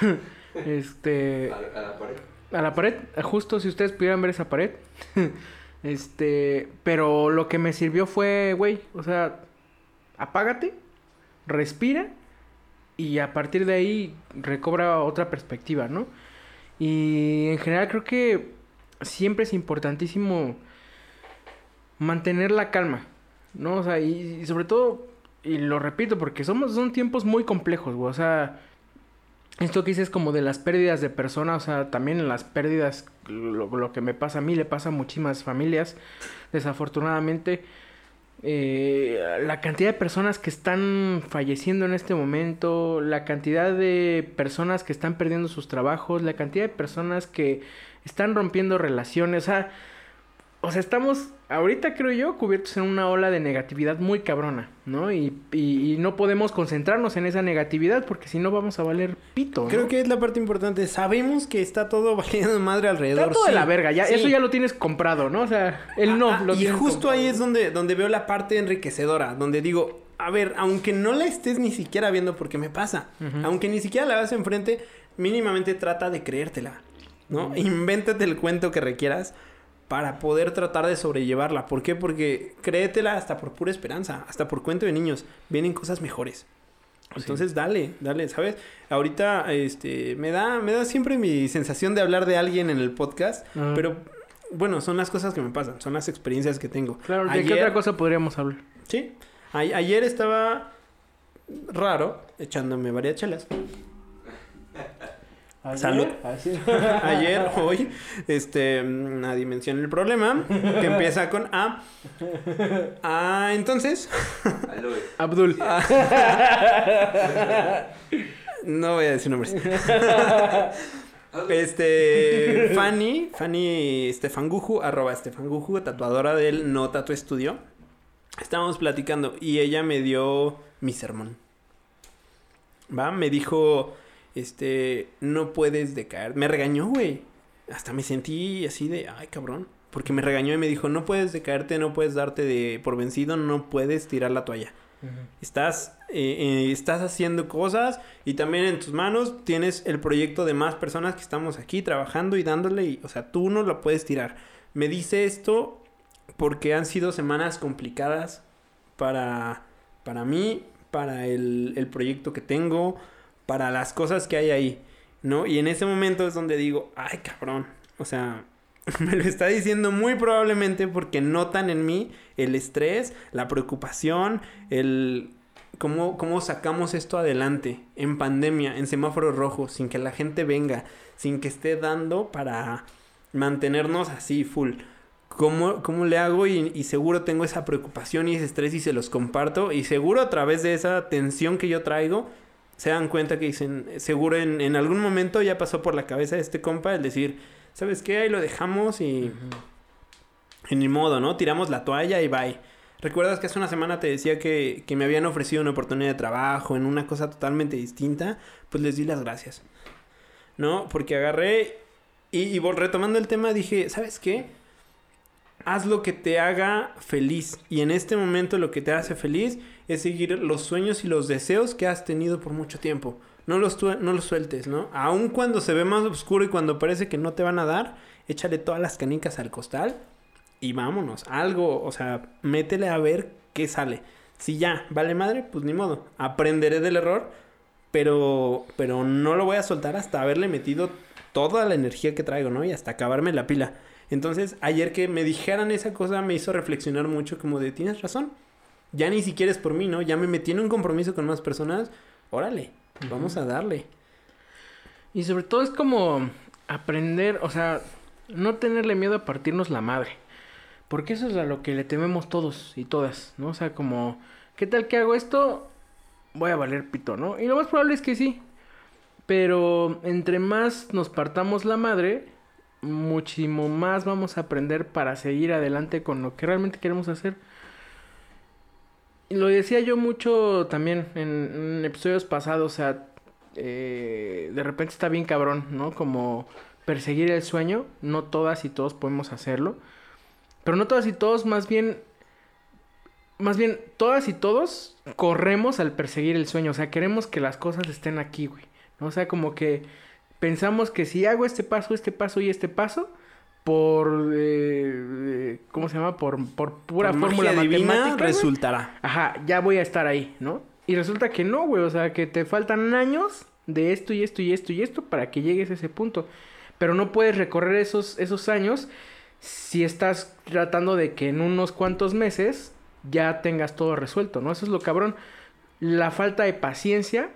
este, A, la- a la pared. a la pared, justo si ustedes pudieran ver esa pared. este, pero lo que me sirvió fue, güey, o sea, apágate, respira y a partir de ahí recobra otra perspectiva, ¿no? Y en general creo que siempre es importantísimo mantener la calma, ¿no? O sea, y, y sobre todo, y lo repito, porque somos, son tiempos muy complejos, güey. O sea, esto que dices como de las pérdidas de personas, o sea, también las pérdidas, lo, que me pasa a mí, le pasa a muchísimas familias, desafortunadamente. Eh, la cantidad de personas que están falleciendo en este momento, la cantidad de personas que están perdiendo sus trabajos, la cantidad de personas que están rompiendo relaciones, o sea, o sea, estamos ahorita creo yo cubiertos en una ola de negatividad muy cabrona, ¿no? Y, y, y no podemos concentrarnos en esa negatividad porque si no vamos a valer pito. ¿no? Creo que es la parte importante. Sabemos que está todo valiendo madre alrededor. Está todo de la verga, ya, Sí. eso ya lo tienes comprado, ¿no? O sea, él no Ah, lo y justo comprado. ahí es donde, donde veo la parte enriquecedora, donde digo, a ver, aunque no la estés ni siquiera viendo porque me pasa, aunque ni siquiera la veas enfrente, mínimamente trata de creértela, ¿no? Invéntate el cuento que requieras para poder tratar de sobrellevarla. ¿Por qué? Porque créetela hasta por pura esperanza, hasta por cuento de niños, vienen cosas mejores. Entonces dale, dale, ¿sabes? Ahorita este me da me da siempre mi sensación de hablar de alguien en el podcast, Ajá. pero bueno, son las cosas que me pasan, son las experiencias que tengo. Claro, ¿de qué otra cosa podríamos hablar? Sí. A- ayer estaba raro echándome varias chelas. Salud. Ayer, hoy, este, nadie menciona el problema, que empieza con A. Ah, entonces. Abdul. no voy a decir nombres. Este, Fanny, Fanny Estefanguju, arroba Estefanguju, tatuadora del No Tatu Estudio. Estábamos platicando y ella me dio mi sermón. Va, me dijo, este, no puedes decaer. Me regañó, güey. Hasta me sentí así de, ay, cabrón. Porque me regañó y me dijo, no puedes decaerte, no puedes darte de por vencido, no puedes tirar la toalla. Estás, eh, eh, estás haciendo cosas y también en tus manos tienes el proyecto de más personas que estamos aquí trabajando y dándole. Y, o sea, tú no lo puedes tirar. Me dice esto porque han sido semanas complicadas para, para mí, para el, el proyecto que tengo, para las cosas que hay ahí, ¿no? Y en ese momento es donde digo, ay, cabrón. O sea, me lo está diciendo muy probablemente porque notan en mí el estrés, la preocupación, el cómo, cómo sacamos esto adelante en pandemia, en semáforo rojo, sin que la gente venga, sin que esté dando para mantenernos así full. ¿Cómo, cómo le hago? Y, y seguro tengo esa preocupación y ese estrés y se los comparto. Y seguro a través de esa tensión que yo traigo, se dan cuenta que dicen, seguro en, en algún momento ya pasó por la cabeza de este compa el decir, ¿sabes qué? Ahí lo dejamos y... Y ni modo, ¿no? Tiramos la toalla y bye. ¿Recuerdas que hace una semana te decía que, que me habían ofrecido una oportunidad de trabajo en una cosa totalmente distinta? Pues les di las gracias. ¿No? Porque agarré y, y retomando el tema dije, ¿sabes qué? Haz lo que te haga feliz. Y en este momento lo que te hace feliz es seguir los sueños y los deseos que has tenido por mucho tiempo. No los, no los sueltes, ¿no? Aun cuando se ve más oscuro y cuando parece que no te van a dar, échale todas las canicas al costal y vámonos. Algo, o sea, métele a ver qué sale. Si ya vale madre, pues ni modo. Aprenderé del error, pero, pero no lo voy a soltar hasta haberle metido toda la energía que traigo, ¿no? Y hasta acabarme la pila. Entonces, ayer que me dijeran esa cosa me hizo reflexionar mucho como de, tienes razón. Ya ni siquiera es por mí, ¿no? Ya me metí en un compromiso con más personas. Órale, vamos a darle. Y sobre todo es como aprender, o sea, no tenerle miedo a partirnos la madre. Porque eso es a lo que le tememos todos y todas, ¿no? O sea, como, ¿qué tal que hago esto? Voy a valer pito, ¿no? Y lo más probable es que sí. Pero entre más nos partamos la madre, muchísimo más vamos a aprender para seguir adelante con lo que realmente queremos hacer. Y lo decía yo mucho también en, episodios pasados, o sea, eh, de repente está bien cabrón, ¿no? Como perseguir el sueño, no todas y todos podemos hacerlo, pero no todas y todos, más bien, más bien, todas y todos corremos al perseguir el sueño, o sea, queremos que las cosas estén aquí, güey, ¿no? O sea, como que pensamos que si hago este paso, este paso y este paso, por, eh, eh, ¿cómo se llama? Por, por pura Por fórmula divina matemática, resultará. Ajá, ya voy a estar ahí, ¿no? Y resulta que no, güey, o sea, que te faltan años de esto y esto y esto y esto para que llegues a ese punto. pero no puedes recorrer esos, esos años si estás tratando de que en unos cuantos meses ya tengas todo resuelto, ¿no? Eso es lo cabrón. La falta de paciencia,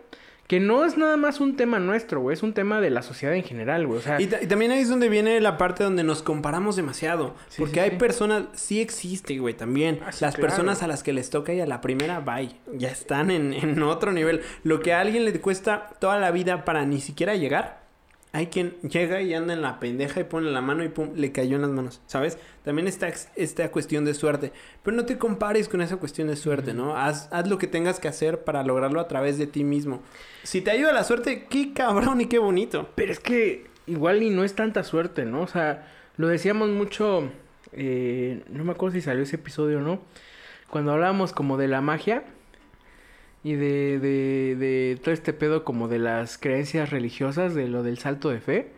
que no es nada más un tema nuestro, güey, es un tema de la sociedad en general, güey. O sea, Y, ta- y también ahí es donde viene la parte donde nos comparamos demasiado. Sí, porque sí, hay sí. personas, sí existe, güey, también. Ah, Las claro. personas a las que les toca y a la primera, bye. Ya están en, en otro nivel. Lo que a alguien le cuesta toda la vida para ni siquiera llegar. Hay quien llega y anda en la pendeja y pone la mano y pum, le cayó en las manos, ¿sabes? También está esta cuestión de suerte. Pero no te compares con esa cuestión de suerte, ¿no? Haz, haz lo que tengas que hacer para lograrlo a través de ti mismo. Si te ayuda la suerte, qué cabrón y qué bonito. Pero es que igual y no es tanta suerte, ¿no? O sea, lo decíamos mucho, eh, no me acuerdo si salió ese episodio o no, cuando hablábamos como de la magia y de, de, de todo este pedo como de las creencias religiosas, de lo del salto de fe.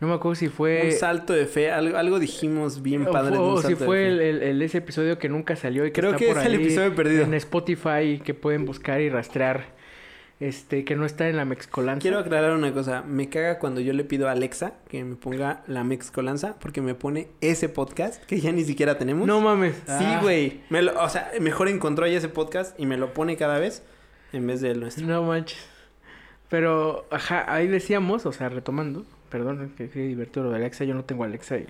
No me acuerdo si fue... un salto de fe, algo, algo dijimos bien o padre. un o si fue el, el- el- ese episodio que nunca salió y que Creo está que por es el ahí episodio perdido. En Spotify que pueden buscar y rastrear. Este, que no está en la Mexcolanza. Quiero aclarar una cosa. Me caga cuando yo le pido a Alexa que me ponga la mezcolanza porque me pone ese podcast que ya ni siquiera tenemos. No mames. Sí, Ah. güey. Me lo- O sea, mejor encontró ya ese podcast y me lo pone cada vez en vez del nuestro. No manches. Pero, ajá, ahí decíamos, o sea, retomando, perdón, que divertido lo de Alexa, yo no tengo Alexa y,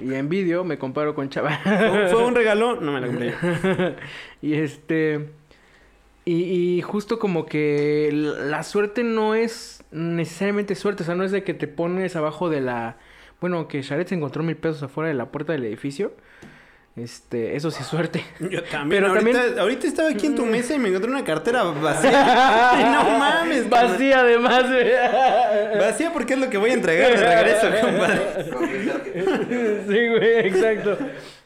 y en vídeo me comparo con Chava. ¿Fue, un regalo? No me lo compré yo. y este, y, y justo como que la suerte no es necesariamente suerte, o sea, no es de que te pones abajo de la, bueno, que Sharet se encontró mil pesos afuera de la puerta del edificio, este, eso sí es suerte. Yo también. Pero ahorita, también- ahorita estaba aquí en tu mesa y me encontré una cartera vacía. No mames. Vacía además. Vacía porque es lo que voy a entregar de regreso, compadre. Sí, güey, exacto.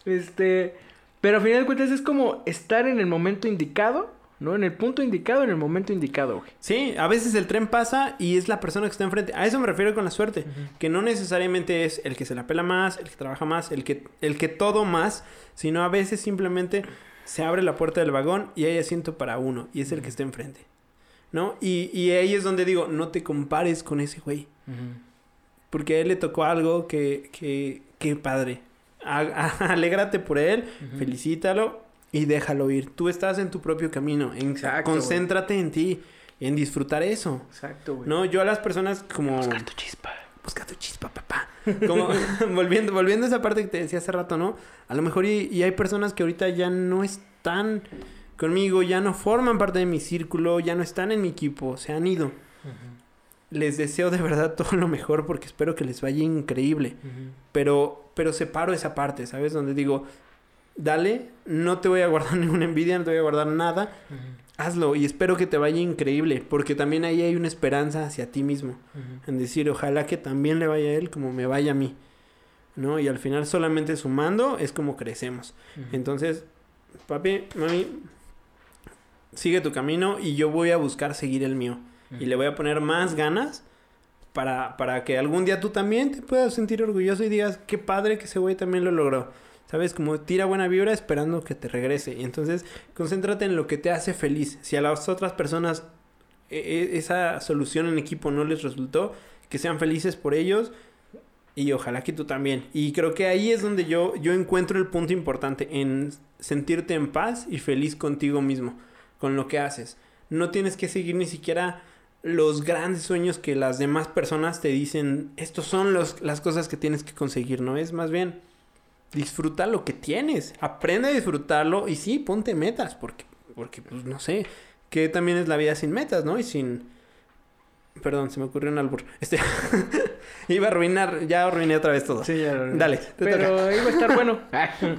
Este, pero a final de cuentas es como estar en el momento indicado, ¿no? En el punto indicado, en el momento indicado, güey. Sí, a veces el tren pasa y es la persona que está enfrente. A eso me refiero con la suerte. Que no necesariamente es el que se la pela más, el que trabaja más, el que, el que todo más, sino a veces simplemente se abre la puerta del vagón y hay asiento para uno y es el que está enfrente. ¿No? Y, y ahí es donde digo, no te compares con ese güey. Porque a él le tocó algo que, que, que padre. A- a- alégrate por él, felicítalo y déjalo ir. Tú estás en tu propio camino. En, Exacto, concéntrate en ti, en disfrutar eso. Exacto, güey. No, yo a las personas como... Buscar tu chispa. Busca tu chispa, papá. Como volviendo, volviendo a esa parte que te decía hace rato, ¿no? A lo mejor y, y hay personas que ahorita ya no están conmigo, ya no forman parte de mi círculo, ya no están en mi equipo, se han ido. Les deseo de verdad todo lo mejor porque espero que les vaya increíble. Pero, pero separo esa parte, ¿sabes? Donde digo, dale, no te voy a guardar ninguna envidia, no te voy a guardar nada. Hazlo y espero que te vaya increíble, porque también ahí hay una esperanza hacia ti mismo. En decir, ojalá que también le vaya a él como me vaya a mí. ¿No? Y al final solamente sumando es como crecemos. Entonces, papi, mami, sigue tu camino y yo voy a buscar seguir el mío. Y le voy a poner más ganas para, para que algún día tú también te puedas sentir orgulloso y digas, qué padre que ese güey también lo logró. ¿Sabes? Como tira buena vibra esperando que te regrese. Y entonces, concéntrate en lo que te hace feliz. Si a las otras personas e- e- esa solución en equipo no les resultó, que sean felices por ellos. Y ojalá que tú también. Y creo que ahí es donde yo, yo encuentro el punto importante, en sentirte en paz y feliz contigo mismo, con lo que haces. No tienes que seguir ni siquiera los grandes sueños que las demás personas te dicen, estos son los, las cosas que tienes que conseguir, ¿no? Es más bien, disfruta lo que tienes, aprende a disfrutarlo y sí, ponte metas, porque, porque pues no sé, que también es la vida sin metas, ¿no? Y sin... Perdón, se me ocurrió un albur. Este... Iba a arruinar, ya arruiné otra vez todo. Sí, ya lo- Dale, te Pero toca. iba a estar bueno.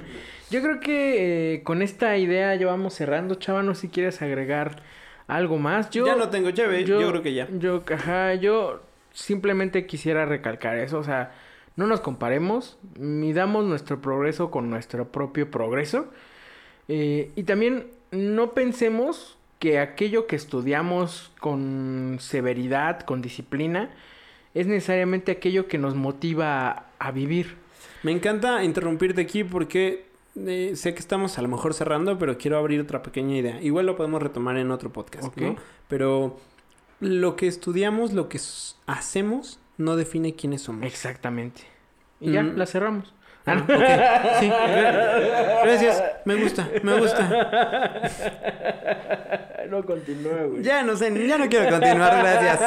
Yo creo que eh, con esta idea ya vamos cerrando. Chava, no si quieres agregar algo más. Yo, ya no tengo llave, yo, creo que ya. Yo, ajá, yo simplemente quisiera recalcar eso. O sea, no nos comparemos. Midamos nuestro progreso con nuestro propio progreso. Eh, y también no pensemos que aquello que estudiamos con severidad, con disciplina, es necesariamente aquello que nos motiva a, vivir. Me encanta interrumpirte aquí porque eh, sé que estamos a lo mejor cerrando, pero quiero abrir otra pequeña idea. Igual lo podemos retomar en otro podcast. ¿no? Pero lo que estudiamos, lo que hacemos, no define quiénes somos. Exactamente. Y ya, Mm. la cerramos. Ah, ok. Sí, gra- gracias. Me gusta, me gusta. no continúa, güey. Ya no sé, ya no quiero continuar, gracias.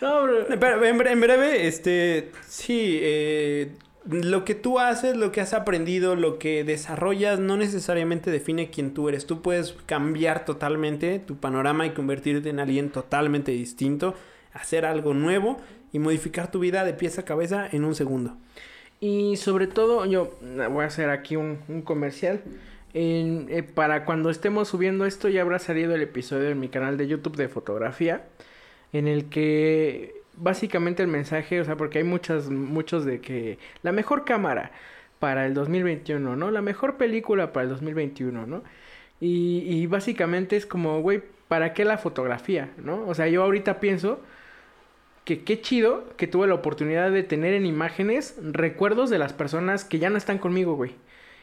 No, bro. Pero en, en breve, este, sí, eh, lo que tú haces, lo que has aprendido, lo que desarrollas, no necesariamente define quién tú eres. Tú puedes cambiar totalmente tu panorama y convertirte en alguien totalmente distinto, hacer algo nuevo y modificar tu vida de pies a cabeza en un segundo. Y sobre todo, yo voy a hacer aquí un, un comercial. Eh, para cuando estemos subiendo esto, ya habrá salido el episodio en mi canal de YouTube de fotografía. En el que básicamente el mensaje, o sea, porque hay muchas, muchos de que la mejor cámara para el 2021, ¿no? La mejor película para el 2021, ¿no? Y, y básicamente es como, güey, ¿para qué la fotografía, no? O sea, yo ahorita pienso que qué chido que tuve la oportunidad de tener en imágenes recuerdos de las personas que ya no están conmigo, güey.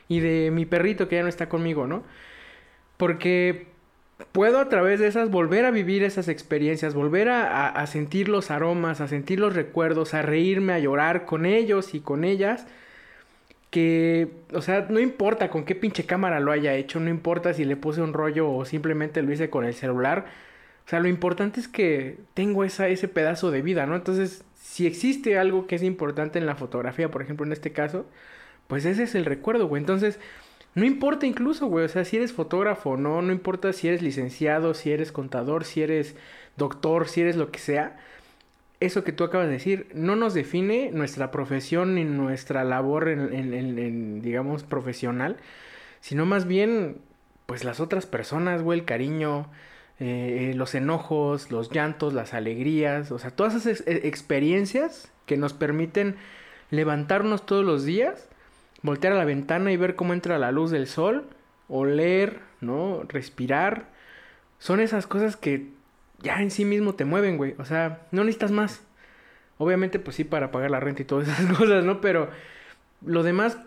Y de mi perrito que ya no está conmigo, ¿no? Porque puedo a través de esas volver a vivir esas experiencias, volver a, a- a sentir los aromas, a sentir los recuerdos, a reírme, a llorar con ellos y con ellas. Que, o sea, no importa con qué pinche cámara lo haya hecho, no importa si le puse un rollo o simplemente lo hice con el celular. O sea, lo importante es que tengo esa, ese pedazo de vida, ¿no? Entonces, si existe algo que es importante en la fotografía, por ejemplo, en este caso, pues ese es el recuerdo, güey. Entonces, no importa incluso, güey, o sea, si eres fotógrafo no, no importa si eres licenciado, si eres contador, si eres doctor, si eres lo que sea, eso que tú acabas de decir no nos define nuestra profesión ni nuestra labor en, en- en- en, digamos, profesional, sino más bien, pues las otras personas, güey, el cariño, eh, los enojos, los llantos, las alegrías, o sea, todas esas ex- experiencias que nos permiten levantarnos todos los días, voltear a la ventana y ver cómo entra la luz del sol, oler, ¿no? Respirar. Son esas cosas que ya en sí mismo te mueven, güey. O sea, no necesitas más. Obviamente, pues sí, para pagar la renta y todas esas cosas, ¿no? Pero lo demás,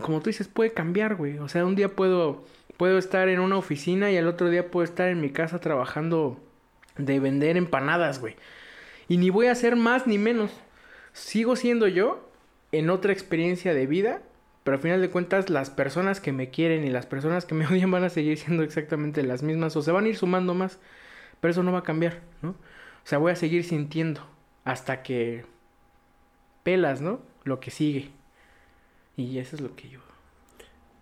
como tú dices, puede cambiar, güey. O sea, un día puedo, puedo estar en una oficina y el otro día puedo estar en mi casa trabajando de vender empanadas, güey. Y ni voy a hacer más ni menos. Sigo siendo yo en otra experiencia de vida, pero al final de cuentas las personas que me quieren y las personas que me odian van a seguir siendo exactamente las mismas o se van a ir sumando más. Pero eso no va a cambiar, ¿no? O sea, voy a seguir sintiendo hasta que pelas, ¿no? Lo que sigue. Y eso es lo que yo.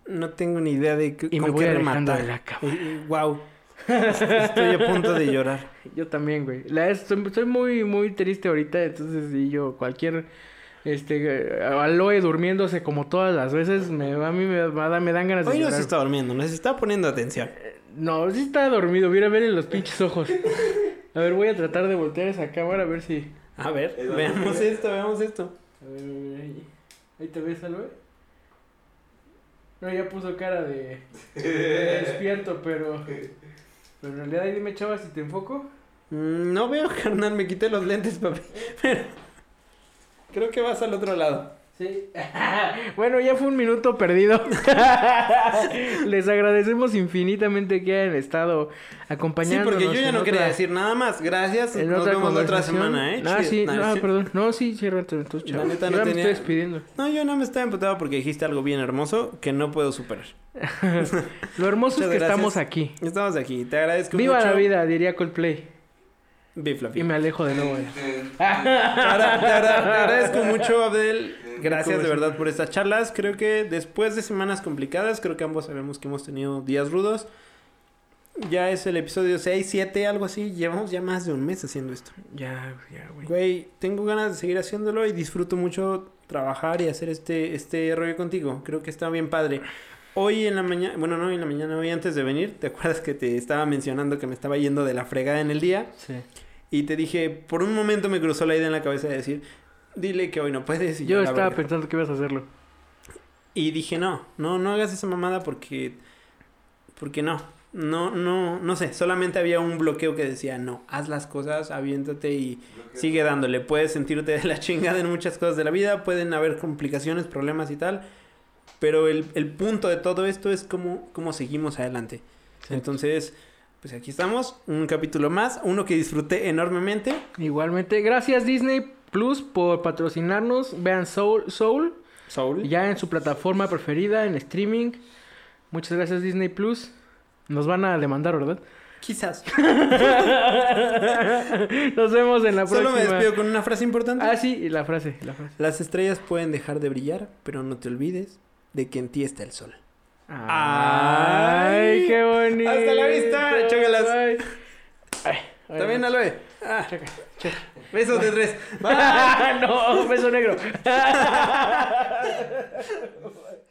No tengo ni idea de qué, Y me voy qué rematar. de la cámara. wow. Estoy a punto de llorar. Yo también, güey. La, estoy, estoy muy, muy triste ahorita, entonces y yo cualquier este aloe durmiéndose como todas las veces, me, a mí me, da- me dan ganas de Hoy no se está durmiendo, nos está poniendo atención. No, sí está dormido, mira, ver en los pinches ojos. A ver, voy a tratar de voltear esa cámara a ver si... A ver, veamos esto, veamos esto. A ver, a ver, ahí. Ahí te ves, Aloe. No, ya puso cara de, de despierto, pero... Pero en realidad, ahí dime, chava, si te enfoco. Mm, No veo, carnal, me quité los lentes, papi. Pero creo que vas al otro lado. Sí. bueno, ya fue un minuto perdido. Les agradecemos infinitamente que hayan estado Sí, acompañándonos. porque yo ya no quería decir nada más. Gracias. En Nos otra vemos la otra semana, ¿eh? Ah, sí, No, no, sí. perdón. No, sí, cierra entonces, La neta Yo no ya me tenía- estoy despidiendo. No, yo no me estaba emputado porque dijiste algo bien hermoso que no puedo superar. Lo hermoso es que gracias. estamos aquí. Estamos aquí. Te agradezco Viva mucho. la vida, diría Coldplay. Viva la Y me alejo de nuevo. Te agradezco mucho, Abdel. Gracias de verdad por estas charlas. Creo que después de semanas complicadas, creo que ambos sabemos que hemos tenido días rudos. Ya es el episodio 6, 7, algo así. Llevamos ya más de un mes haciendo esto. Ya, ya, güey. Güey, tengo ganas de seguir haciéndolo y disfruto mucho trabajar y hacer este, este rollo contigo. Creo que está bien padre. Hoy en la mañana, bueno, no en la mañana, hoy antes de venir, ¿te acuerdas que te estaba mencionando que me estaba yendo de la fregada en el día? Sí. Y te dije, por un momento me cruzó la idea en la cabeza de decir, dile que hoy no puedes. Y Yo estaba pensando que ibas a hacerlo. Y dije, no, no, no hagas esa mamada porque, porque no, no, no, no sé, solamente había un bloqueo que decía, no, haz las cosas, aviéntate y sigue dándole. Puedes sentirte de la chingada en muchas cosas de la vida, pueden haber complicaciones, problemas y tal, pero el, el punto de todo esto es cómo, cómo seguimos adelante. Sí. Entonces, pues aquí estamos, un capítulo más, uno que disfruté enormemente. Igualmente, gracias Disney Plus por patrocinarnos. Vean Soul, Soul Soul. ya en su plataforma preferida, en streaming. Muchas gracias Disney Plus. Nos van a demandar, ¿verdad? Quizás. Nos vemos en la próxima. Solo me despido con una frase importante. Ah, sí, y la frase, la frase. Las estrellas pueden dejar de brillar, pero no te olvides de que en ti está el sol. Ay, qué bonito. Hasta la vista, chócalas. Ay. Ay, ay, También no. Aloe. Ah, besos de tres. No, beso negro.